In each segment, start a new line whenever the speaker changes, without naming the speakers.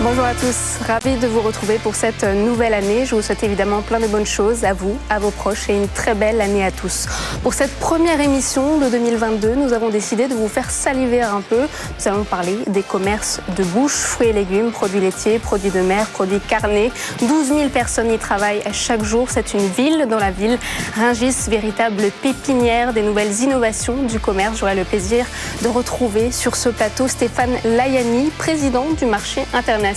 Bonjour à tous, ravi de vous retrouver pour cette nouvelle année. Je vous souhaite évidemment plein de bonnes choses à vous, à vos proches et une très belle année à tous. Pour cette première émission de 2022, nous avons décidé de vous faire saliver un peu. Nous allons parler des commerces de bouche, fruits et légumes, produits laitiers, produits de mer, produits carnés. 12 000 personnes y travaillent chaque jour. C'est une ville dans la ville. Ringis, véritable pépinière des nouvelles innovations du commerce. J'aurai le plaisir de retrouver sur ce plateau Stéphane Layani, président du marché international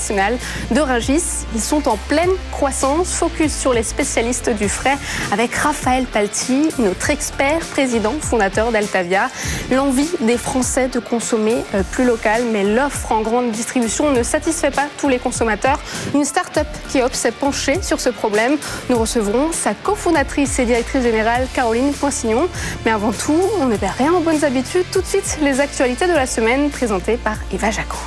de Rungis. Ils sont en pleine croissance, focus sur les spécialistes du frais avec Raphaël Palti, notre expert président fondateur d'Altavia. L'envie des Français de consommer euh, plus local, mais l'offre en grande distribution ne satisfait pas tous les consommateurs. Une start-up qui s'est penchée sur ce problème. Nous recevrons sa cofondatrice et directrice générale Caroline Poissignon. Mais avant tout, on ne perd rien en bonnes habitudes. Tout de suite, les actualités de la semaine présentées par Eva Jaco.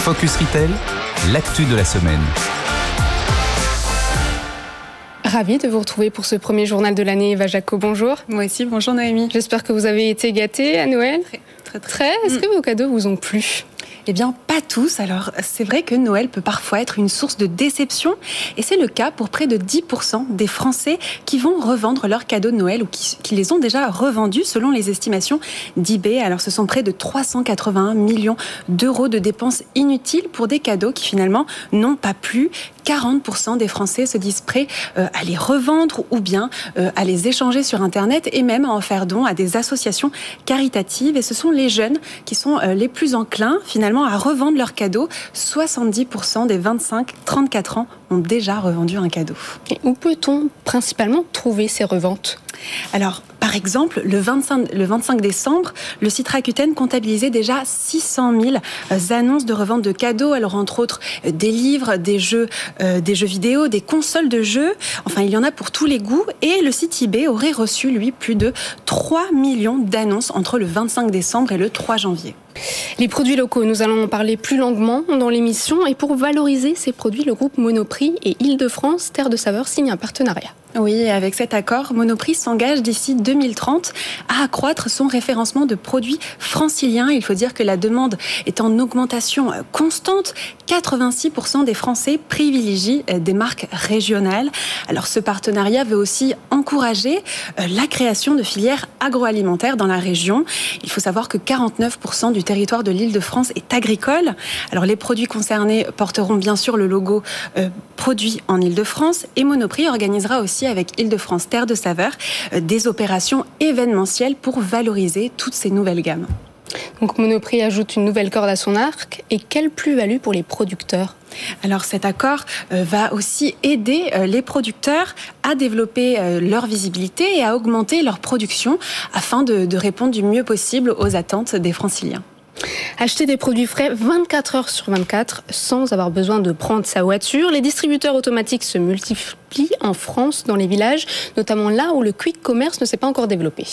Focus Retail, l'actu de la semaine.
Ravi de vous retrouver pour ce premier journal de l'année. Eva Jaco, bonjour.
Moi aussi, bonjour Noémie.
J'espère que vous avez été gâtés à Noël.
Très, très, très.
très Est-ce que vos cadeaux vous ont plu?
Eh bien, pas tous. Alors, c'est vrai que Noël peut parfois être une source de déception. Et c'est le cas pour près de 10% des Français qui vont revendre leurs cadeaux de Noël ou qui, les ont déjà revendus selon les estimations d'eBay. Alors, ce sont près de 381 millions d'euros de dépenses inutiles pour des cadeaux qui finalement n'ont pas plu. 40% des Français se disent prêts euh, à les revendre ou bien euh, à les échanger sur Internet et même à en faire don à des associations caritatives. Et ce sont les jeunes qui sont euh, les plus enclins finalement à revendre leurs cadeaux. 70% des 25-34 ans ont déjà revendu un cadeau.
Et où peut-on principalement trouver ces reventes?
Alors, par exemple, le 25, le 25 décembre, le site Rakuten comptabilisait déjà 600 000 euh, annonces de revente de cadeaux. Alors, entre autres, euh, des livres, des jeux, euh, des jeux vidéo, des consoles de jeux. Enfin, il y en a pour tous les goûts. Et le site eBay aurait reçu, lui, plus de 3 millions d'annonces entre le 25 décembre et le 3 janvier.
Les produits locaux, nous allons en parler plus longuement dans l'émission. Et pour valoriser ces produits, le groupe Monoprix et Île-de-France, Terre de Saveur, signent un partenariat.
Oui, avec cet accord, Monoprix s'engage d'ici 2030 à accroître son référencement de produits franciliens. Il faut dire que la demande est en augmentation constante. 86% des Français privilégient euh, des marques régionales. Alors ce partenariat veut aussi encourager euh, la création de filières agroalimentaires dans la région. Il faut savoir que 49% du territoire de l'île de France est agricole. Alors les produits concernés porteront bien sûr le logo euh, produit en île de France et Monoprix organisera aussi avec Île-de-France Terre de Saveur euh, des opérations événementielles pour valoriser toutes ces nouvelles gammes.
Donc Monoprix ajoute une nouvelle corde à son arc. Et quelle plus-value pour les producteurs?
Alors cet accord euh, va aussi aider euh, les producteurs à développer leur visibilité et à augmenter leur production afin de, de répondre du mieux possible aux attentes des franciliens.
Acheter des produits frais 24 heures sur 24 sans avoir besoin de prendre sa voiture. Les distributeurs automatiques se multiplient en France, dans les villages, notamment là où le quick commerce ne s'est pas encore développé.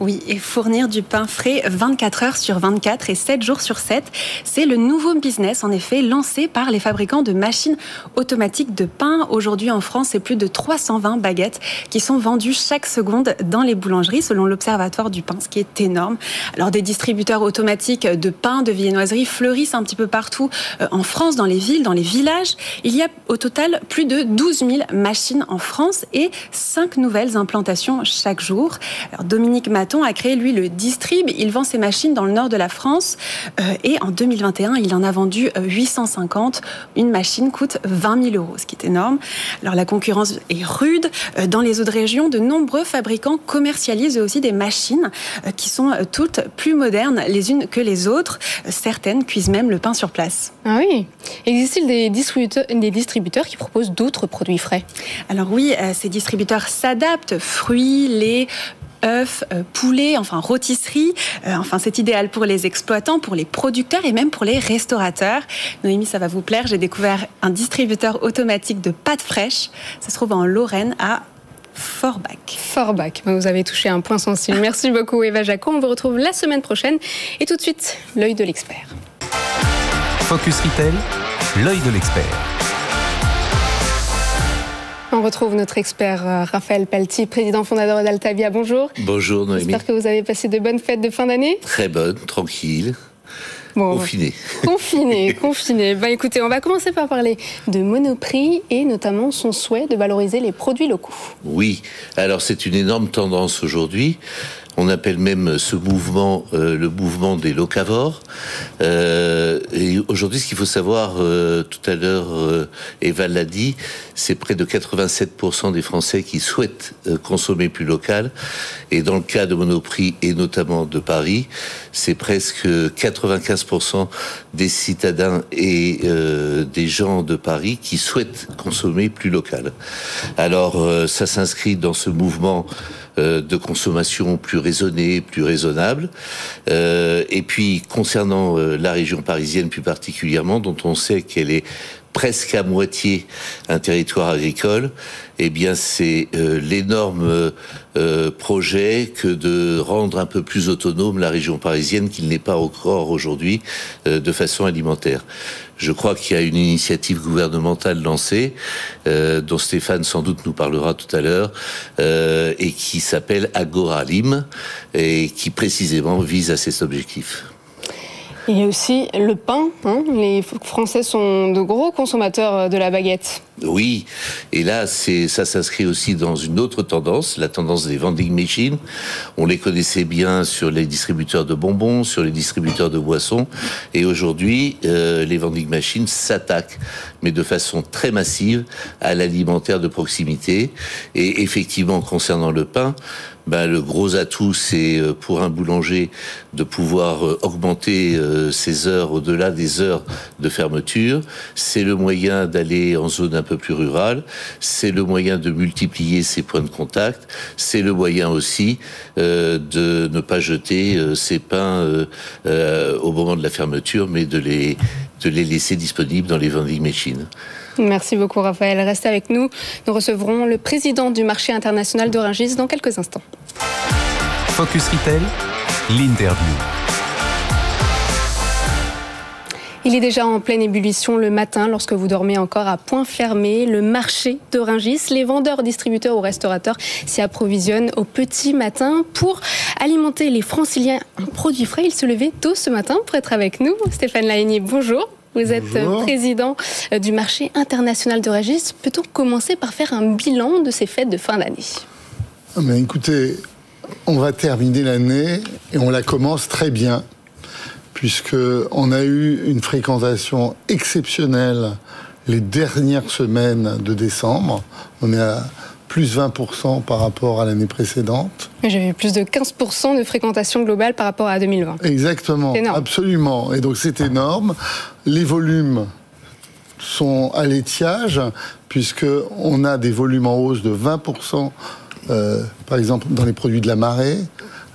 Oui, et fournir du pain frais 24 heures sur 24 et 7 jours sur 7, c'est le nouveau business, en effet, lancé par les fabricants de machines automatiques de pain. Aujourd'hui en France, c'est plus de 320 baguettes qui sont vendues chaque seconde dans les boulangeries, selon l'Observatoire du pain, ce qui est énorme. Alors des distributeurs automatiques de pain, de viennoiserie fleurissent un petit peu partout euh, en France, dans les villes, dans les villages. Il y a au total plus de 12 000 machines en France et cinq nouvelles implantations chaque jour. Dominique Maton a créé, lui, le Distrib. Il vend ses machines dans le nord de la France euh, et en 2021, il en a vendu 850. Euh, Une machine coûte 20 000 euros, ce qui est énorme. Alors, la concurrence est rude. Euh, dans les autres régions, de nombreux fabricants commercialisent aussi des machines qui sont toutes plus modernes les unes que les autres. Certaines cuisent même le pain sur place.
Ah oui. Existe-t-il des distributeurs qui proposent d'autres produits frais?
Alors oui, euh, ces distributeurs s'adaptent, fruits, lait, œufs, poulets, enfin rôtisserie. enfin, c'est idéal pour les exploitants, pour les producteurs et même pour les restaurateurs. Noémie, ça va vous plaire. J'ai découvert un distributeur automatique de pâtes fraîches. Ça se trouve en Lorraine à Forbach.
Forbach, vous avez touché un point sensible. Merci beaucoup Eva Jaco. On vous retrouve la semaine prochaine. Et tout de suite, l'œil de l'expert.
Focus Retail, l'œil de l'expert.
On retrouve notre expert euh, Raphaël Pelti, président fondateur d'Altavia. Bonjour.
Bonjour Noémie.
J'espère que vous avez passé de bonnes fêtes de fin d'année.
Très bonnes, tranquilles. confiné.
Confiné, confiné. Ben écoutez, on va commencer par parler de Monoprix et notamment son souhait de valoriser les produits locaux.
Oui, alors c'est une énorme tendance aujourd'hui. On appelle même ce mouvement euh, le mouvement des locavores. Euh, et aujourd'hui, ce qu'il faut savoir, euh, tout à l'heure, Eva l'a dit, c'est près de 87% des Français qui souhaitent consommer plus local. Et dans le cas de Monoprix et notamment de Paris, c'est presque 95% des citadins et des gens de Paris qui souhaitent consommer plus local. Alors, ça s'inscrit dans ce mouvement euh, de consommation plus raisonnée, plus raisonnable. Euh, et puis concernant euh, la région parisienne plus particulièrement, dont on sait qu'elle est presque à moitié un territoire agricole, eh bien c'est l'énorme projet que de rendre un peu plus autonome la région parisienne qu'il n'est pas encore aujourd'hui de façon alimentaire. Je crois qu'il y a une initiative gouvernementale lancée, euh, dont Stéphane sans doute nous parlera tout à l'heure, euh, et qui s'appelle Agora Lim, et qui précisément vise à cet objectif.
Il y a aussi le pain. Hein. Les Français sont de gros consommateurs de la baguette.
Oui, et là, ça s'inscrit aussi dans une autre tendance, la tendance des vending machines. On les connaissait bien sur les distributeurs de bonbons, sur les distributeurs de boissons, et aujourd'hui, euh, les vending machines s'attaquent, mais de façon très massive, à l'alimentaire de proximité. Et effectivement, concernant le pain, ben, le gros atout, c'est euh, pour un boulanger de pouvoir euh, augmenter euh, ses heures au-delà des heures de fermeture. C'est le moyen d'aller en zone un peu plus rurale. C'est le moyen de multiplier ses points de contact. C'est le moyen aussi de ne pas jeter ses pains au moment de la fermeture, mais de les, de les laisser disponibles dans les vending machines.
Merci beaucoup Raphaël. Restez avec nous. Nous recevrons le président du marché international de Rungis dans quelques instants.
Focus Retail, l'interview.
Il est déjà en pleine ébullition le matin lorsque vous dormez encore à point fermé. Le marché de les vendeurs, distributeurs ou restaurateurs s'y approvisionnent au petit matin pour alimenter les franciliens en produits frais. Il se levait tôt ce matin pour être avec nous. Stéphane Laigny, bonjour. Vous êtes président euh, du marché international de Régis. Peut-on commencer par faire un bilan de ces fêtes de fin d'année?
Ah, Écoutez, on va terminer l'année et on la commence très bien, puisqu'on a eu une fréquentation exceptionnelle les dernières semaines de décembre. On est à plus 20% par rapport à l'année précédente.
J'avais plus de 15% de fréquentation globale par rapport à 2020.
Exactement, absolument. Et donc c'est énorme. Les volumes sont à l'étiage, puisqu'on a des volumes en hausse de 20%, euh, par exemple dans les produits de la marée,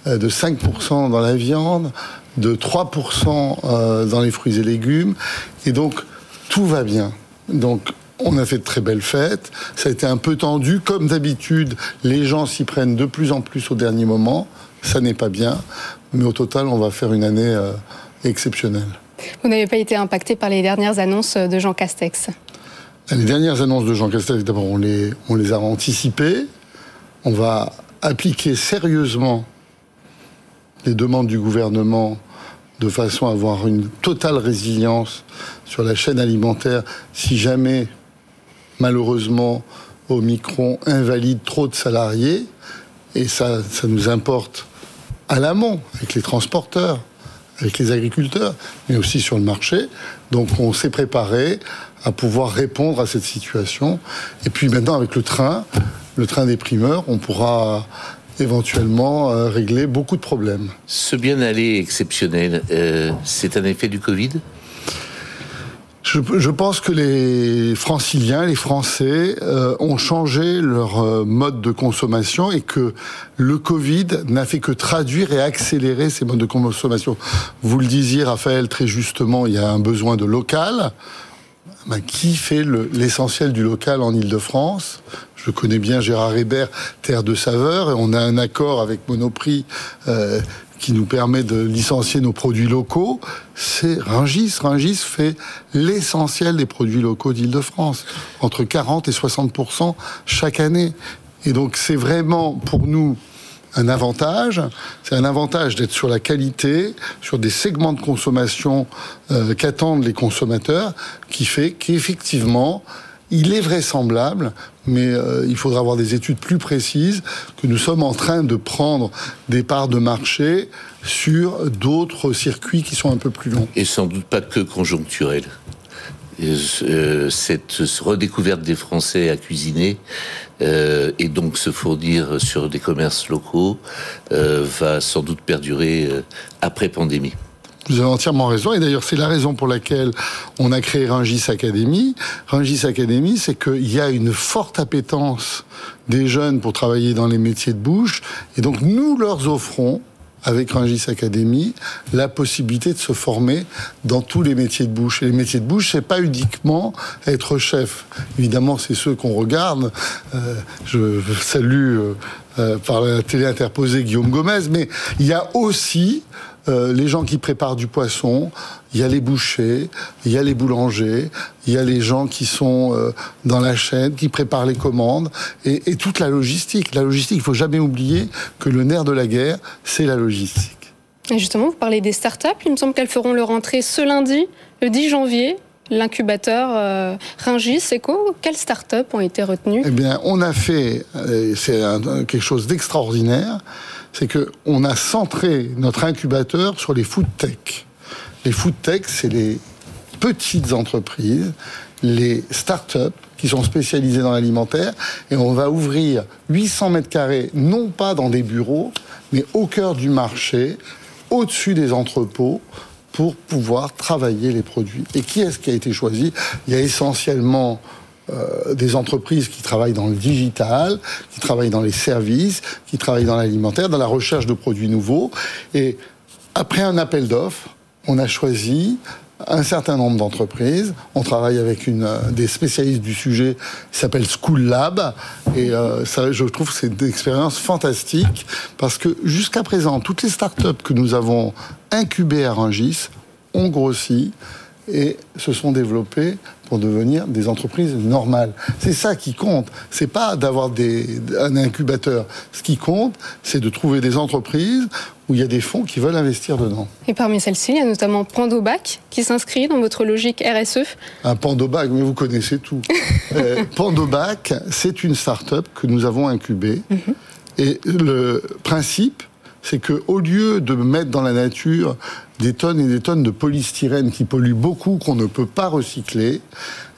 euh, de 5% dans la viande, de 3% euh, dans les fruits et légumes. Et donc tout va bien. Donc on a fait de très belles fêtes. Ça a été un peu tendu. Comme d'habitude, les gens s'y prennent de plus en plus au dernier moment. Ça n'est pas bien. Mais au total, on va faire une année euh, exceptionnelle.
Vous n'avez pas été impacté par les dernières annonces de Jean Castex?
Les dernières annonces de Jean Castex, d'abord, on les, on les a anticipées. On va appliquer sérieusement les demandes du gouvernement de façon à avoir une totale résilience sur la chaîne alimentaire si jamais malheureusement, Omicron invalide trop de salariés, et ça, ça nous importe à l'amont, avec les transporteurs, avec les agriculteurs, mais aussi sur le marché. Donc on s'est préparé à pouvoir répondre à cette situation. Et puis maintenant, avec le train, le train des primeurs, on pourra éventuellement euh, régler beaucoup de problèmes.
Ce bien-aller exceptionnel, euh, c'est un effet du Covid?
Je je, pense que les franciliens, les Français euh, ont changé leur euh, mode de consommation et que le Covid n'a fait que traduire et accélérer ces modes de consommation. Vous le disiez, Raphaël, très justement, il y a un besoin de local. Ben, qui fait l'essentiel du local en Ile-de-France Je connais bien Gérard Hébert, Terre de Saveur, et on a un accord avec Monoprix euh, qui nous permet de licencier nos produits locaux, c'est Ringis. Ringis fait l'essentiel des produits locaux d'Île-de-France, entre 40 et 60% chaque année. Et donc c'est vraiment pour nous un avantage. C'est un avantage d'être sur la qualité, sur des segments de consommation euh, qu'attendent les consommateurs, qui fait qu'effectivement, il est vraisemblable, mais euh, il faudra avoir des études plus précises, que nous sommes en train de prendre des parts de marché sur d'autres circuits qui sont un peu plus longs.
Et sans doute pas que conjoncturels. Euh, cette redécouverte des Français à cuisiner euh, et donc se fournir sur des commerces locaux va sans doute perdurer après pandémie.
Vous avez entièrement raison. Et d'ailleurs, c'est la raison pour laquelle on a créé Rungis Academy. Rungis Academy, c'est qu'il y a une forte appétence des jeunes pour travailler dans les métiers de bouche. Et donc, nous leur offrons, avec Rungis Academy, la possibilité de se former dans tous les métiers de bouche. Et les métiers de bouche, c'est pas uniquement être chef. Évidemment, c'est ceux qu'on regarde. Euh, je salue euh, euh, par la télé interposée Guillaume Gomez, mais il y a aussi euh, les gens qui préparent du poisson, il y a les bouchers, il y a les boulangers, il y a les gens qui sont euh, dans la chaîne, qui préparent les commandes, et, et toute la logistique. La logistique, il faut jamais oublier que le nerf de la guerre, c'est la logistique.
Et justement, vous parlez des startups. Il me semble qu'elles feront leur entrée ce lundi, le 10 janvier. L'incubateur euh, Ringis Eco, quelles startups ont été retenues?
Eh bien, on a fait, euh, c'est quelque chose d'extraordinaire c'est qu'on a centré notre incubateur sur les food tech. Les food tech, c'est les petites entreprises, les start-up qui sont spécialisées dans l'alimentaire, et on va ouvrir 800 mètres carrés, non pas dans des bureaux, mais au cœur du marché, au-dessus des entrepôts, pour pouvoir travailler les produits. Et qui est-ce qui a été choisi? Il y a essentiellement euh, des entreprises qui travaillent dans le digital, qui travaillent dans les services, qui travaillent dans l'alimentaire, dans la recherche de produits nouveaux. Et après un appel d'offres, on a choisi un certain nombre d'entreprises. On travaille avec une euh, des spécialistes du sujet qui s'appelle School Lab. Et euh, je trouve que c'est une expérience fantastique parce que jusqu'à présent, toutes les startups que nous avons incubées à Rungis ont grossi et se sont développées pour devenir des entreprises normales. C'est ça qui compte. C'est pas d'avoir un incubateur. Ce qui compte, c'est de trouver des entreprises où il y a des fonds qui veulent investir dedans.
Et parmi celles-ci, il y a notamment Pandobac qui s'inscrit dans votre logique RSE.
Un Pandobac, mais vous connaissez tout. euh, Pandobac, c'est une start-up que nous avons incubée. Mhm. Et le principe, c'est qu'au lieu de mettre dans la nature des tonnes et des tonnes de polystyrène qui polluent beaucoup, qu'on ne peut pas recycler,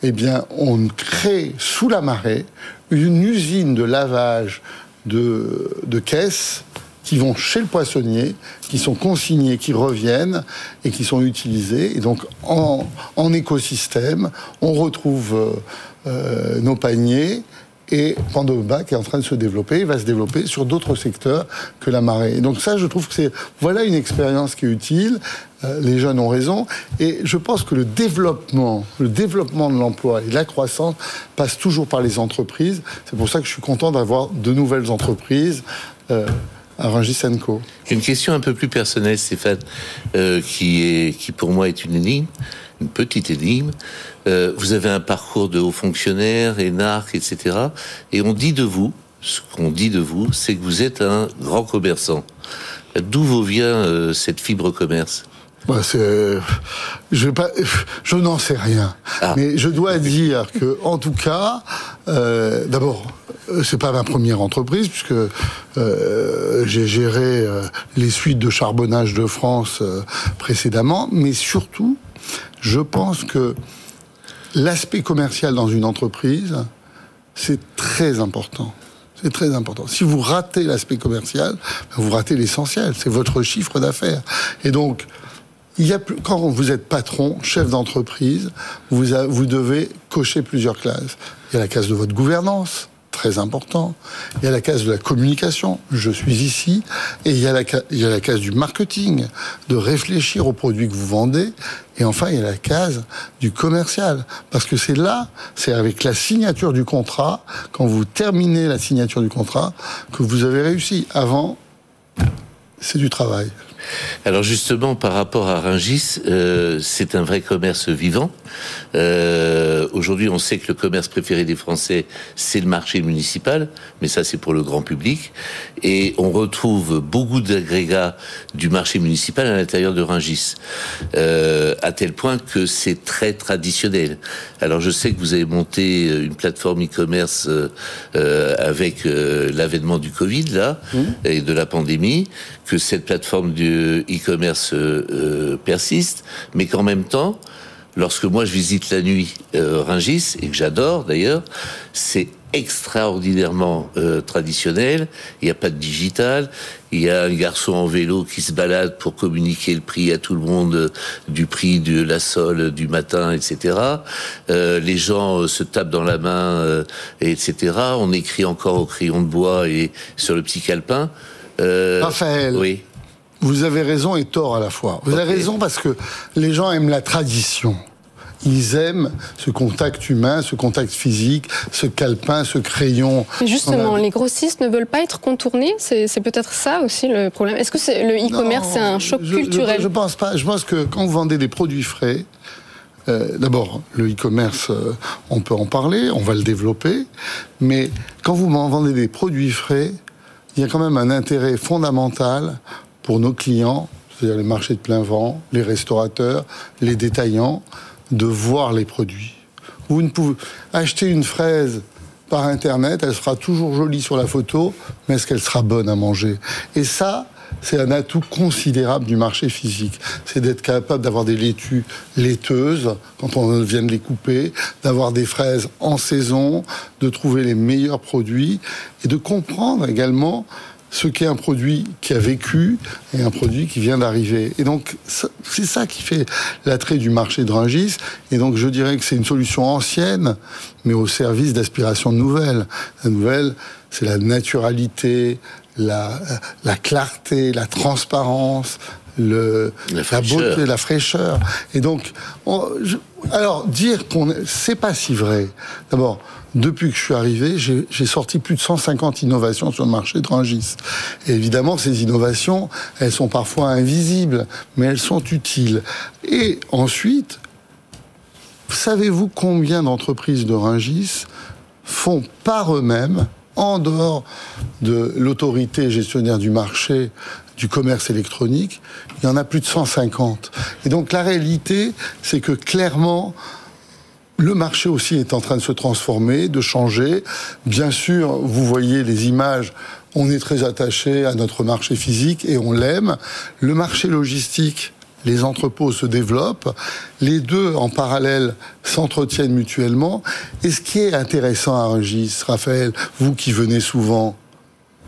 eh on crée sous la marée une usine de lavage de, caisses qui vont chez le poissonnier, qui sont consignés, qui reviennent et qui sont utilisés. Et donc, en, en écosystème, on retrouve euh, euh nos paniers et Pandobac est en train de se développer, va se développer sur d'autres secteurs que la marée. donc ça, je trouve que c'est voilà une expérience qui est utile. Euh, les jeunes ont raison, et je pense que le développement, le développement de l'emploi et de la croissance passe toujours par les entreprises. C'est pour ça que je suis content d'avoir de nouvelles entreprises. Euh, à Rungis Co.
Une question un peu plus personnelle, Stéphane, euh, qui, est, qui pour moi est une énigme une petite énigme. Euh, vous avez un parcours de haut fonctionnaire, énarque, etc. Et on dit de vous, ce qu'on dit de vous, c'est que vous êtes un grand commerçant. D'où vous vient euh, cette fibre commerce?
Bah, je, pas, je n'en sais rien, ah. mais je dois dire que, en tout cas, euh, d'abord, c'est pas ma première entreprise puisque euh, j'ai géré euh, les suites de charbonnage de France euh, précédemment, mais surtout, je pense que l'aspect commercial dans une entreprise, c'est très important. C'est très important. Si vous ratez l'aspect commercial, vous ratez l'essentiel. C'est votre chiffre d'affaires. Et donc, quand vous êtes patron, chef d'entreprise, vous, vous devez cocher plusieurs classes. Il y a la case de votre gouvernance, très important. Il y a la case de la communication, je suis ici. Et il y, a la, case du marketing, de réfléchir aux produits que vous vendez. Et enfin, il y a la case du commercial. Parce que c'est là, c'est avec la signature du contrat, quand vous terminez la signature du contrat, que vous avez réussi. Avant, c'est du travail.
Alors justement, par rapport à Ringis, euh, c'est un vrai commerce vivant. Euh, Aujourd'hui, on sait que le commerce préféré des Français, c'est le marché municipal, mais ça, c'est pour le grand public. Et on retrouve beaucoup d'agrégats du marché municipal à l'intérieur de Ringis, euh, à tel point que c'est très traditionnel. Alors, je sais que vous avez monté une plateforme e-commerce avec l'avènement du Covid là mmh. et de la pandémie, que cette plateforme du e-commerce euh, persiste, mais qu'en même temps, lorsque moi je visite la nuit euh, Ringis, et que j'adore d'ailleurs, c'est extraordinairement euh, traditionnel. Il n'y a pas de digital. Il y a un garçon en vélo qui se balade pour communiquer le prix à tout le monde du prix de la sole du matin, etc. les gens se tapent dans la main, etc. On écrit encore au crayon de bois et sur le petit calepin.
Raphaël. Oui. Vous avez raison et tort à la fois. Vous avez raison parce que les gens aiment la tradition. Ils aiment ce contact humain, ce contact physique, ce calepin, ce crayon.
Mais justement, les grossistes ne veulent pas être contournés. C'est peut-être ça aussi le problème. Est-ce que le e-commerce c'est un choc culturel
je, pense pas. Je pense que quand vous vendez des produits frais, euh, D'abord, le e-commerce, euh, on peut en parler, on va le développer, mais quand vous vendez des produits frais, il y a quand même un intérêt fondamental pour nos clients, c'est-à-dire les marchés de plein vent, les restaurateurs, les détaillants, de voir les produits. Vous ne pouvez acheter une fraise par Internet, elle sera toujours jolie sur la photo, mais est-ce qu'elle sera bonne à manger? Et ça, c'est un atout considérable du marché physique. C'est d'être capable d'avoir des laitues laiteuses quand on vient de les couper, d'avoir des fraises en saison, de trouver les meilleurs produits et de comprendre également ce qu'est un produit qui a vécu et un produit qui vient d'arriver. Et donc, c'est ça qui fait l'attrait du marché de Rungis. Et donc, je dirais que c'est une solution ancienne, mais au service d'aspirations nouvelles. La nouvelle, c'est la naturalité, la, la clarté, la transparence, le, la, beauté, la fraîcheur. Et donc, alors dire qu'on, c'est pas si vrai. D'abord, depuis que je suis arrivé, j'ai sorti plus de 150 innovations sur le marché de Rangis. Évidemment, ces innovations, elles sont parfois invisibles, mais elles sont utiles. Et ensuite, savez-vous combien d'entreprises de Rangis font par eux-mêmes, en dehors de l'autorité gestionnaire du marché, du commerce électronique, il y en a plus de 150. Et donc la réalité, c'est que clairement, le marché aussi est en train de se transformer, de changer. Bien sûr, vous voyez les images, on est très attaché à notre marché physique et on l'aime. Le marché logistique, les entrepôts se développent, les deux en parallèle s'entretiennent mutuellement. Et ce qui est intéressant à Rungis, Raphaël, vous qui venez souvent,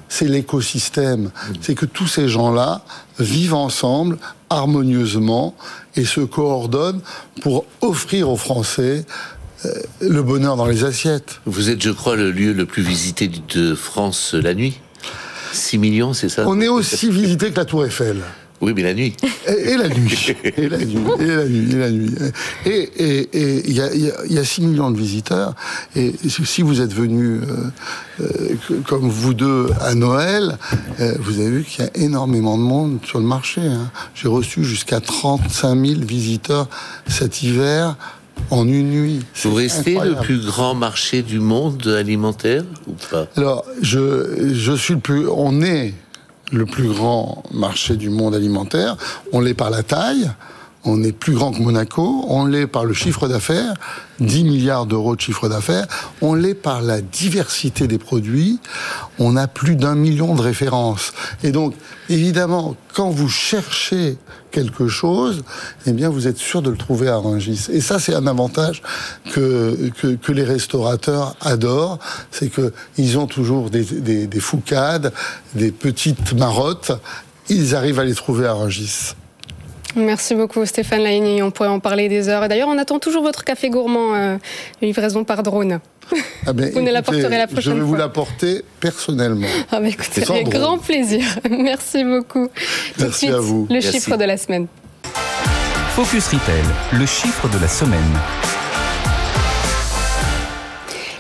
c'est l'écosystème. C'est que tous ces gens-là vivent ensemble harmonieusement et se coordonnent pour offrir aux Français euh, le bonheur dans les assiettes.
Vous êtes, je crois, le lieu le plus visité de France la nuit 6 millions, c'est ça?
On est aussi visité que la Tour Eiffel.
Oui, mais la nuit.
Et, la nuit. Et la nuit. Et la nuit. Et la nuit. Et il y, a, y, a, 6 millions de visiteurs. Et si vous êtes venus, euh, euh, comme vous deux, à Noël, euh, vous avez vu qu'il y a énormément de monde sur le marché. Hein. J'ai reçu jusqu'à 35 000 visiteurs cet hiver en une nuit.
Vous restez le plus grand marché du monde alimentaire ou pas?
Alors, je, je suis le plus. On est le plus grand marché du monde alimentaire. On l'est par la taille, on est plus grand que Monaco, on l'est par le chiffre d'affaires, 10 milliards d'euros de chiffre d'affaires, on l'est par la diversité des produits, on a plus d'un million de références. Et donc, évidemment, quand vous cherchez quelque chose, eh bien, vous êtes sûr de le trouver à Rungis. Et ça, c'est un avantage que, que, les restaurateurs adorent, c'est qu'ils ont toujours des, des, des foucades, des petites marottes, ils arrivent à les trouver à Rungis.
Merci beaucoup Stéphane Laigny, on pourrait en parler des heures. Et d'ailleurs, on attend toujours votre café gourmand, euh, livraison par drone.
Ah ben,
vous nous l'apporterez la prochaine fois.
Je vais vous l'apporter personnellement.
Ah ben, écoutez, avec grand plaisir. Merci beaucoup.
Merci à vous.
Le chiffre de la semaine.
Focus Retail, le chiffre de la semaine.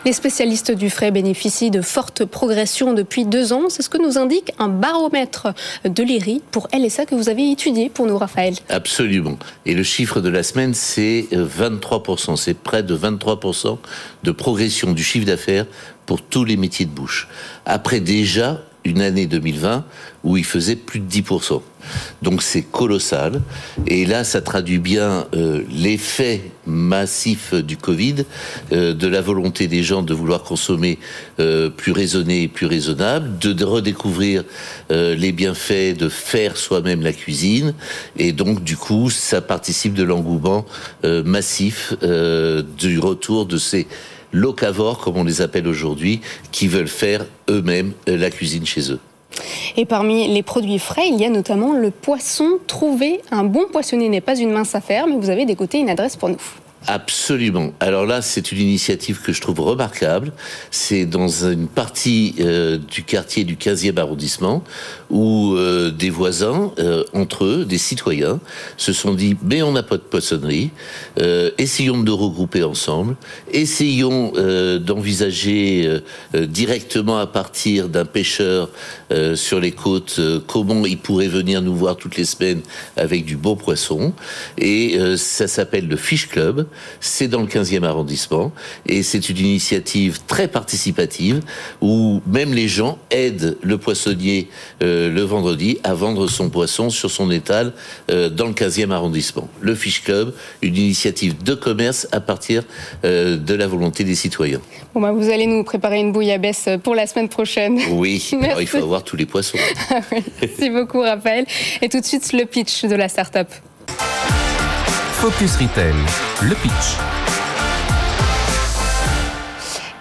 Les spécialistes du frais bénéficient de fortes progressions depuis deux ans. C'est ce que nous indique un baromètre de l'IRI pour LSA que vous avez étudié pour nous, Raphaël.
Absolument. Et le chiffre de la semaine, c'est 23%. C'est près de 23% de progression du chiffre d'affaires pour tous les métiers de bouche. Après déjà une année 2020 où il faisait plus de 10%. Donc c'est colossal. Et là, ça traduit bien euh, l'effet massif du Covid, euh, de la volonté des gens de vouloir consommer euh, plus raisonné et plus raisonnable, de, redécouvrir les bienfaits de faire soi-même la cuisine. Et donc, du coup, ça participe de l'engouement massif du retour de ces locavores, comme on les appelle aujourd'hui, qui veulent faire eux-mêmes la cuisine chez eux.
Et parmi les produits frais, il y a notamment le poisson trouvé. Un bon poissonnier n'est pas une mince affaire, mais vous avez décoté une adresse pour nous.
Absolument. Alors là, c'est une initiative que je trouve remarquable. C'est dans une partie euh, du quartier du 15e arrondissement où euh, des voisins, euh, entre eux, des citoyens, se sont dit, mais on n'a pas de poissonnerie, essayons de regrouper ensemble, essayons d'envisager directement à partir d'un pêcheur sur les côtes comment il pourrait venir nous voir toutes les semaines avec du beau poisson. Et ça s'appelle le Fish Club c'est dans le 15e arrondissement et c'est une initiative très participative où même les gens aident le poissonnier euh, le vendredi à vendre son poisson sur son étal euh, dans le 15e arrondissement. Le Fish Club, une initiative de commerce à partir euh, de la volonté des citoyens.
Bon bah vous allez nous préparer une bouillabaisse pour la semaine prochaine.
Oui, il faut avoir tous les poissons.
Merci beaucoup Raphaël. Et tout de suite le pitch de la start-up.
Focus Retail, le pitch.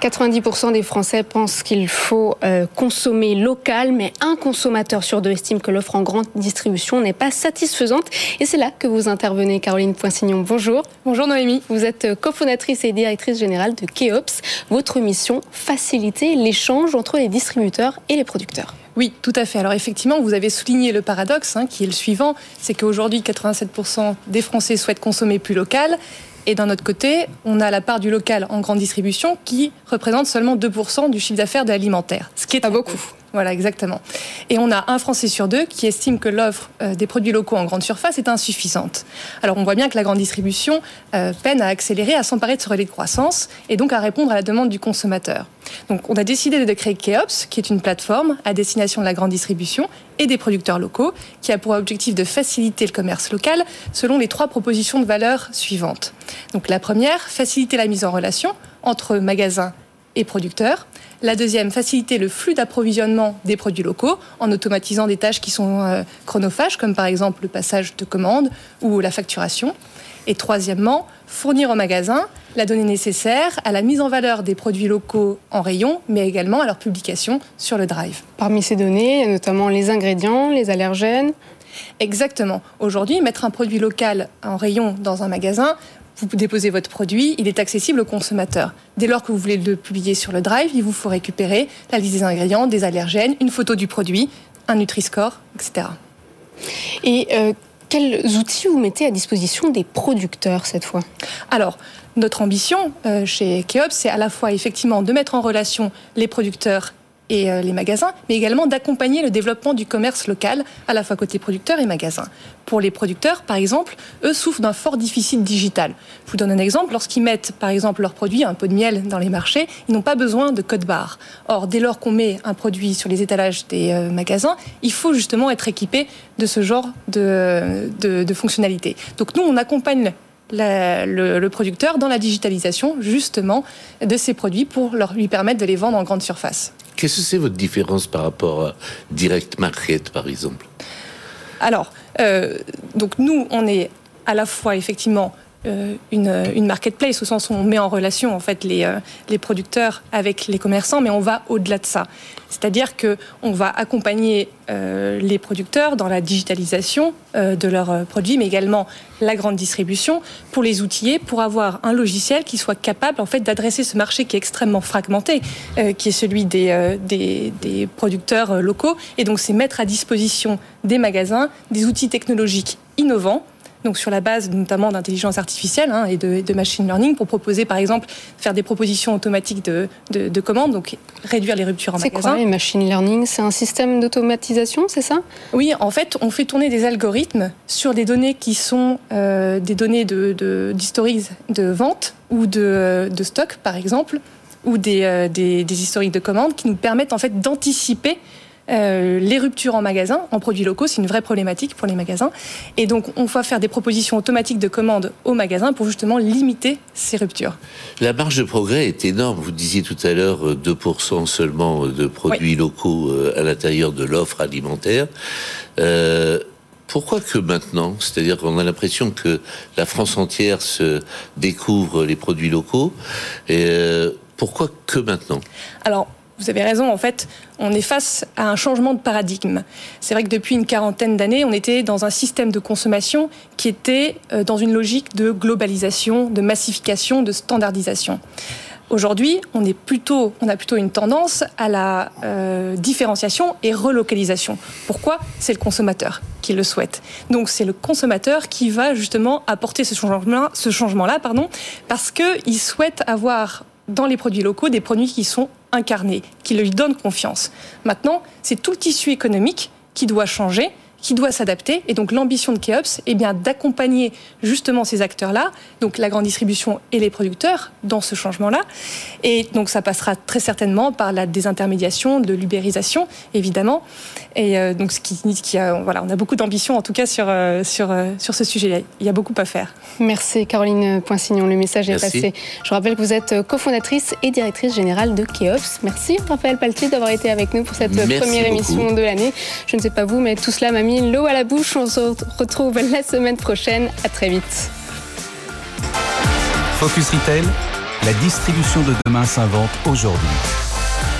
90% des Français pensent qu'il faut euh, consommer local, mais un consommateur sur deux estime que l'offre en grande distribution n'est pas satisfaisante. Et c'est là que vous intervenez, Caroline Poinsignon. Bonjour.
Bonjour Noémie.
Vous êtes euh, cofondatrice et directrice générale de Keops. Votre mission, faciliter l'échange entre les distributeurs et les producteurs.
Oui, tout à fait. Alors effectivement, vous avez souligné le paradoxe, hein, qui est le suivant, c'est qu'aujourd'hui, 87% des Français souhaitent consommer plus local. Et d'un autre côté, on a la part du local en grande distribution qui représente seulement 2% du chiffre d'affaires de l'alimentaire.
Ce qui est pas beaucoup.
Voilà, exactement. Et on a un Français sur deux qui estime que l'offre euh, des produits locaux en grande surface est insuffisante. Alors on voit bien que la grande distribution euh, peine à accélérer, à s'emparer de ce relais de croissance et donc à répondre à la demande du consommateur. Donc on a décidé de créer Keops, qui est une plateforme à destination de la grande distribution et des producteurs locaux, qui a pour objectif de faciliter le commerce local selon les trois propositions de valeur suivantes. Donc la première, faciliter la mise en relation entre magasins et producteurs. La deuxième, faciliter le flux d'approvisionnement des produits locaux en automatisant des tâches qui sont euh, chronophages, comme par exemple le passage de commandes ou la facturation. Et troisièmement, fournir au magasin la donnée nécessaire à la mise en valeur des produits locaux en rayon, mais également à leur publication sur le drive.
Parmi ces données, il y a notamment les ingrédients, les allergènes.
Exactement. Aujourd'hui, mettre un produit local en rayon dans un magasin, vous déposez votre produit, il est accessible au consommateur. Dès lors que vous voulez le publier sur le drive, il vous faut récupérer la liste des ingrédients, des allergènes, une photo du produit, un Nutri-Score, etc.
Et euh, quels outils vous mettez à disposition des producteurs cette fois?
Alors, notre ambition euh, chez Keops, c'est à la fois effectivement de mettre en relation les producteurs et euh, les magasins, mais également d'accompagner le développement du commerce local, à la fois côté producteurs et magasins. Pour les producteurs, par exemple, eux souffrent d'un fort déficit digital. Je vous donne un exemple. Lorsqu'ils mettent, par exemple, leurs produits, un pot de miel dans les marchés, ils n'ont pas besoin de code barre. Or, dès lors qu'on met un produit sur les étalages des euh, magasins, il faut justement être équipé de ce genre de, de, fonctionnalités. Donc nous, on accompagne le, le, producteur dans la digitalisation justement de ces produits pour leur, lui permettre de les vendre en grande surface.
Qu'est-ce que c'est votre différence par rapport à Direct Market, par exemple?
Alors, euh, donc nous, on est à la fois effectivement euh, une, marketplace au sens où on met en relation en fait les, euh, les producteurs avec les commerçants, mais on va au-delà de ça. C'est-à-dire que on va accompagner euh, les producteurs dans la digitalisation de leurs produits, mais également la grande distribution pour les outiller, pour avoir un logiciel qui soit capable en fait d'adresser ce marché qui est extrêmement fragmenté, qui est celui des, des, des producteurs locaux, et donc c'est mettre à disposition des magasins des outils technologiques innovants donc sur la base notamment d'intelligence artificielle hein, et, de, machine learning, pour proposer par exemple faire des propositions automatiques de, de, commandes, donc réduire les ruptures en magasin.
C'est quoi les machine learning? C'est un système d'automatisation, c'est ça?
Oui, en fait, on fait tourner des algorithmes sur des données qui sont euh, des données d'historique de, de, vente ou de, stock, par exemple, ou des, euh, des, des historiques de commandes qui nous permettent en fait d'anticiper euh, les ruptures en magasin, en produits locaux, c'est une vraie problématique pour les magasins. Et donc, on va faire des propositions automatiques de commandes aux magasins pour justement limiter ces ruptures.
La marge de progrès est énorme. Vous disiez tout à l'heure 2% euh, seulement de produits locaux euh, à l'intérieur de l'offre alimentaire. pourquoi que maintenant? C'est-à-dire qu'on a l'impression que la France entière se découvre les produits locaux. Et pourquoi que maintenant?
Alors, vous avez raison, en fait, on est face à un changement de paradigme. C'est vrai que depuis une quarantaine d'années, on était dans un système de consommation qui était euh, dans une logique de globalisation, de massification, de standardisation. Aujourd'hui, on, est plutôt, on a plutôt une tendance à la euh, différenciation et relocalisation. Pourquoi? C'est le consommateur qui le souhaite. Donc c'est le consommateur qui va justement apporter ce changement-là, ce changement-là pardon, parce qu'il souhaite avoir dans les produits locaux des produits qui sont incarnés, qui lui donnent confiance. Maintenant, c'est tout le tissu économique qui doit changer qui doit s'adapter. Et donc l'ambition de Keops est bien d'accompagner justement ces acteurs-là, donc la grande distribution et les producteurs, dans ce changement-là. Et donc ça passera très certainement par la désintermédiation, de l'ubérisation, évidemment. Et euh, donc ce qui, qui a, voilà, on a beaucoup d'ambition en tout cas sur, euh, sur, euh, sur ce sujet-là. Il y a beaucoup à faire.
Merci Caroline Poinsignon, le message est passé. Je rappelle que vous êtes cofondatrice et directrice générale de Keops. Merci Raphaël Paltier d'avoir été avec nous pour cette première émission de l'année. Je ne sais pas vous, mais tout cela m'a l'eau à la bouche. On se retrouve la semaine prochaine. À très vite.
Focus Retail, la distribution de demain s'invente aujourd'hui.